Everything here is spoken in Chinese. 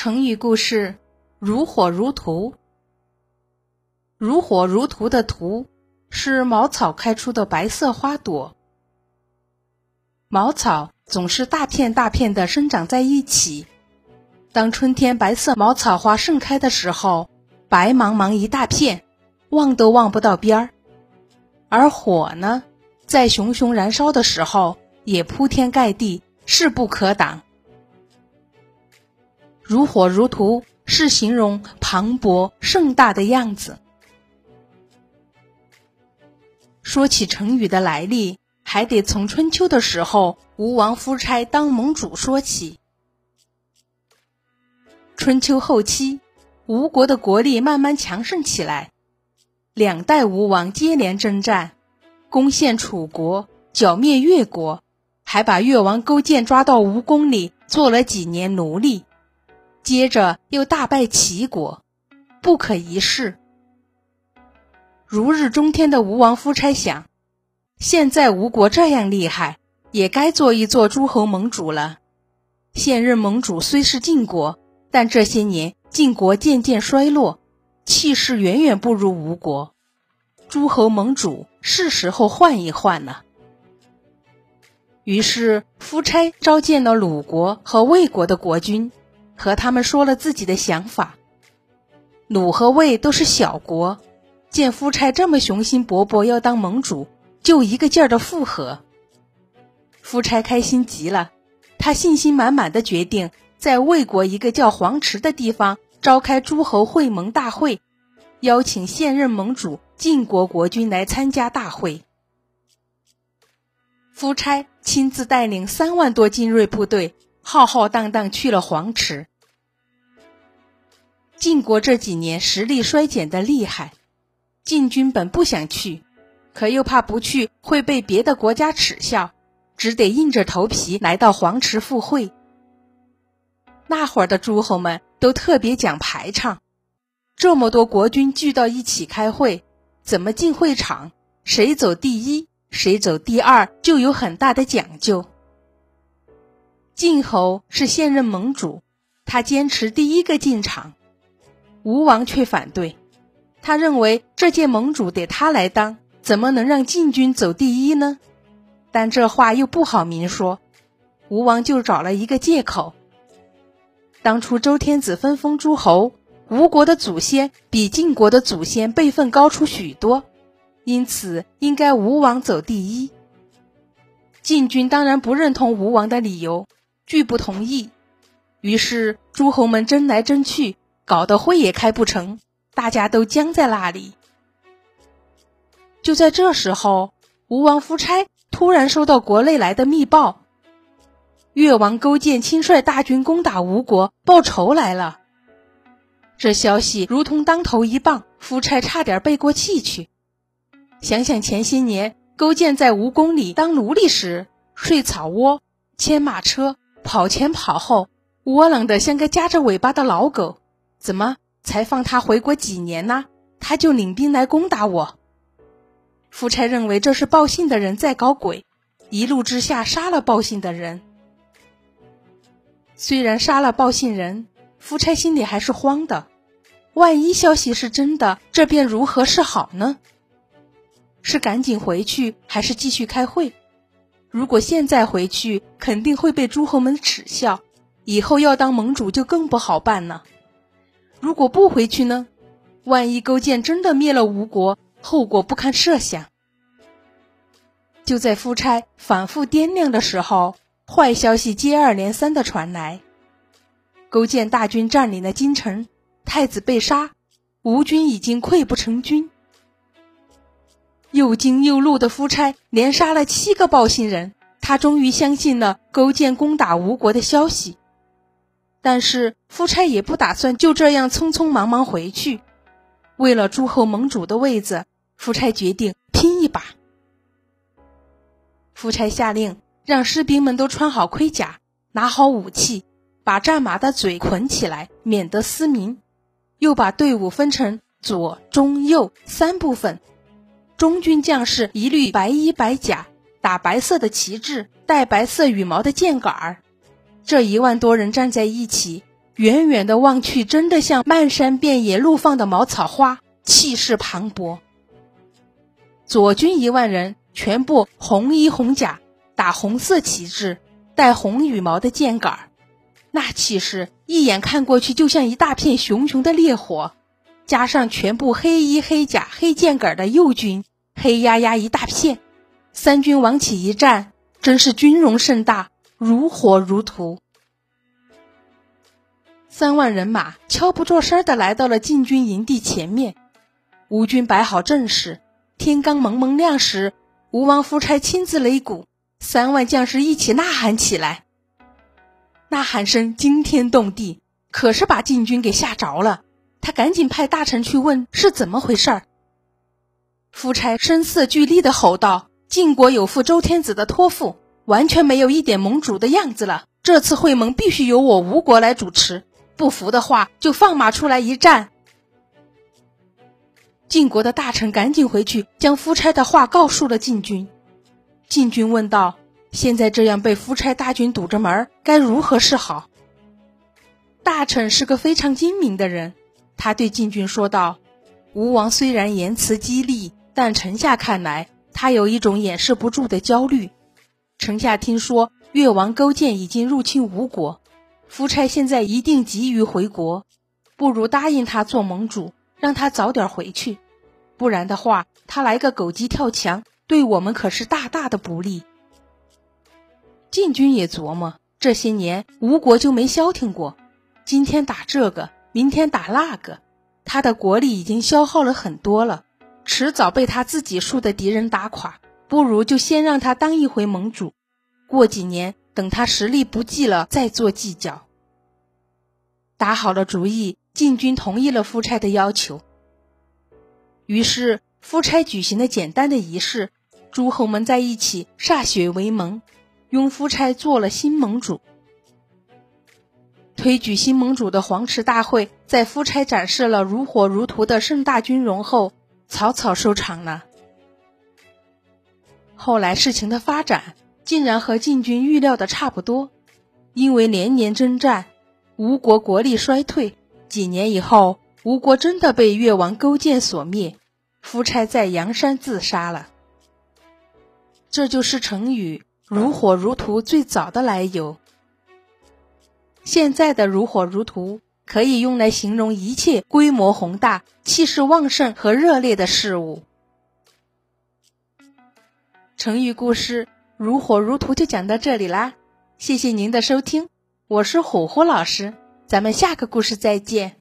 成语故事“如火如荼”。如火如荼的“荼”是茅草开出的白色花朵。茅草总是大片大片的生长在一起。当春天白色茅草花盛开的时候，白茫茫一大片，望都望不到边儿。而火呢，在熊熊燃烧的时候，也铺天盖地，势不可挡。如火如荼是形容磅礴盛大的样子。说起成语的来历，还得从春秋的时候吴王夫差当盟主说起。春秋后期，吴国的国力慢慢强盛起来，两代吴王接连征战，攻陷楚国，剿灭越国，还把越王勾践抓到吴宫里做了几年奴隶。接着又大败齐国，不可一世。如日中天的吴王夫差想，现在吴国这样厉害，也该做一做诸侯盟主了。现任盟主虽是晋国，但这些年晋国渐渐衰落，气势远远不如吴国。诸侯盟主是时候换一换了。于是夫差召见了鲁国和魏国的国君。和他们说了自己的想法。鲁和魏都是小国，见夫差这么雄心勃勃要当盟主，就一个劲儿的附和。夫差开心极了，他信心满满的决定在魏国一个叫黄池的地方召开诸侯会盟大会，邀请现任盟主晋国国君来参加大会。夫差亲自带领三万多精锐部队。浩浩荡荡去了黄池。晋国这几年实力衰减的厉害，晋军本不想去，可又怕不去会被别的国家耻笑，只得硬着头皮来到黄池赴会。那会儿的诸侯们都特别讲排场，这么多国君聚到一起开会，怎么进会场，谁走第一，谁走第二，就有很大的讲究。晋侯是现任盟主，他坚持第一个进场，吴王却反对。他认为这届盟主得他来当，怎么能让晋军走第一呢？但这话又不好明说，吴王就找了一个借口：当初周天子分封诸侯，吴国的祖先比晋国的祖先辈分高出许多，因此应该吴王走第一。晋军当然不认同吴王的理由。拒不同意，于是诸侯们争来争去，搞得会也开不成，大家都僵在那里。就在这时候，吴王夫差突然收到国内来的密报：越王勾践亲率大军攻打吴国，报仇来了。这消息如同当头一棒，夫差差点背过气去。想想前些年勾践在吴宫里当奴隶时，睡草窝，牵马车。跑前跑后，窝囊的像个夹着尾巴的老狗。怎么才放他回国几年呢？他就领兵来攻打我。夫差认为这是报信的人在搞鬼，一怒之下杀了报信的人。虽然杀了报信人，夫差心里还是慌的。万一消息是真的，这便如何是好呢？是赶紧回去，还是继续开会？如果现在回去，肯定会被诸侯们耻笑，以后要当盟主就更不好办了。如果不回去呢？万一勾践真的灭了吴国，后果不堪设想。就在夫差反复掂量的时候，坏消息接二连三的传来：勾践大军占领了京城，太子被杀，吴军已经溃不成军。又惊又怒的夫差连杀了七个报信人，他终于相信了勾践攻打吴国的消息。但是夫差也不打算就这样匆匆忙忙回去，为了诸侯盟主的位子，夫差决定拼一把。夫差下令让士兵们都穿好盔甲，拿好武器，把战马的嘴捆起来，免得嘶鸣。又把队伍分成左、中、右三部分。中军将士一律白衣白甲，打白色的旗帜，带白色羽毛的箭杆儿。这一万多人站在一起，远远的望去，真的像漫山遍野怒放的茅草花，气势磅礴。左军一万人，全部红衣红甲，打红色旗帜，带红羽毛的箭杆儿，那气势一眼看过去就像一大片熊熊的烈火。加上全部黑衣黑甲黑箭杆的右军，黑压压一大片，三军往起一站，真是军容盛大，如火如荼。三万人马悄不作声的来到了晋军营地前面，吴军摆好阵势，天刚蒙蒙亮时，吴王夫差亲自擂鼓，三万将士一起呐喊起来，呐喊声惊天动地，可是把晋军给吓着了。他赶紧派大臣去问是怎么回事儿。夫差声色俱厉的吼道：“晋国有负周天子的托付，完全没有一点盟主的样子了。这次会盟必须由我吴国来主持，不服的话就放马出来一战。”晋国的大臣赶紧回去将夫差的话告诉了晋军。晋军问道：“现在这样被夫差大军堵着门，该如何是好？”大臣是个非常精明的人。他对晋军说道：“吴王虽然言辞激励，但臣下看来，他有一种掩饰不住的焦虑。臣下听说越王勾践已经入侵吴国，夫差现在一定急于回国，不如答应他做盟主，让他早点回去。不然的话，他来个狗急跳墙，对我们可是大大的不利。”晋军也琢磨，这些年吴国就没消停过，今天打这个。明天打那个，他的国力已经消耗了很多了，迟早被他自己树的敌人打垮。不如就先让他当一回盟主，过几年等他实力不济了再做计较。打好了主意，晋军同意了夫差的要求。于是夫差举行了简单的仪式，诸侯们在一起歃血为盟，拥夫差做了新盟主。推举新盟主的黄池大会，在夫差展示了如火如荼的盛大军容后，草草收场了。后来事情的发展竟然和晋军预料的差不多，因为连年征战，吴国国力衰退。几年以后，吴国真的被越王勾践所灭，夫差在阳山自杀了。这就是成语“如火如荼”最早的来由。现在的如火如荼，可以用来形容一切规模宏大、气势旺盛和热烈的事物。成语故事“如火如荼”就讲到这里啦，谢谢您的收听，我是虎虎老师，咱们下个故事再见。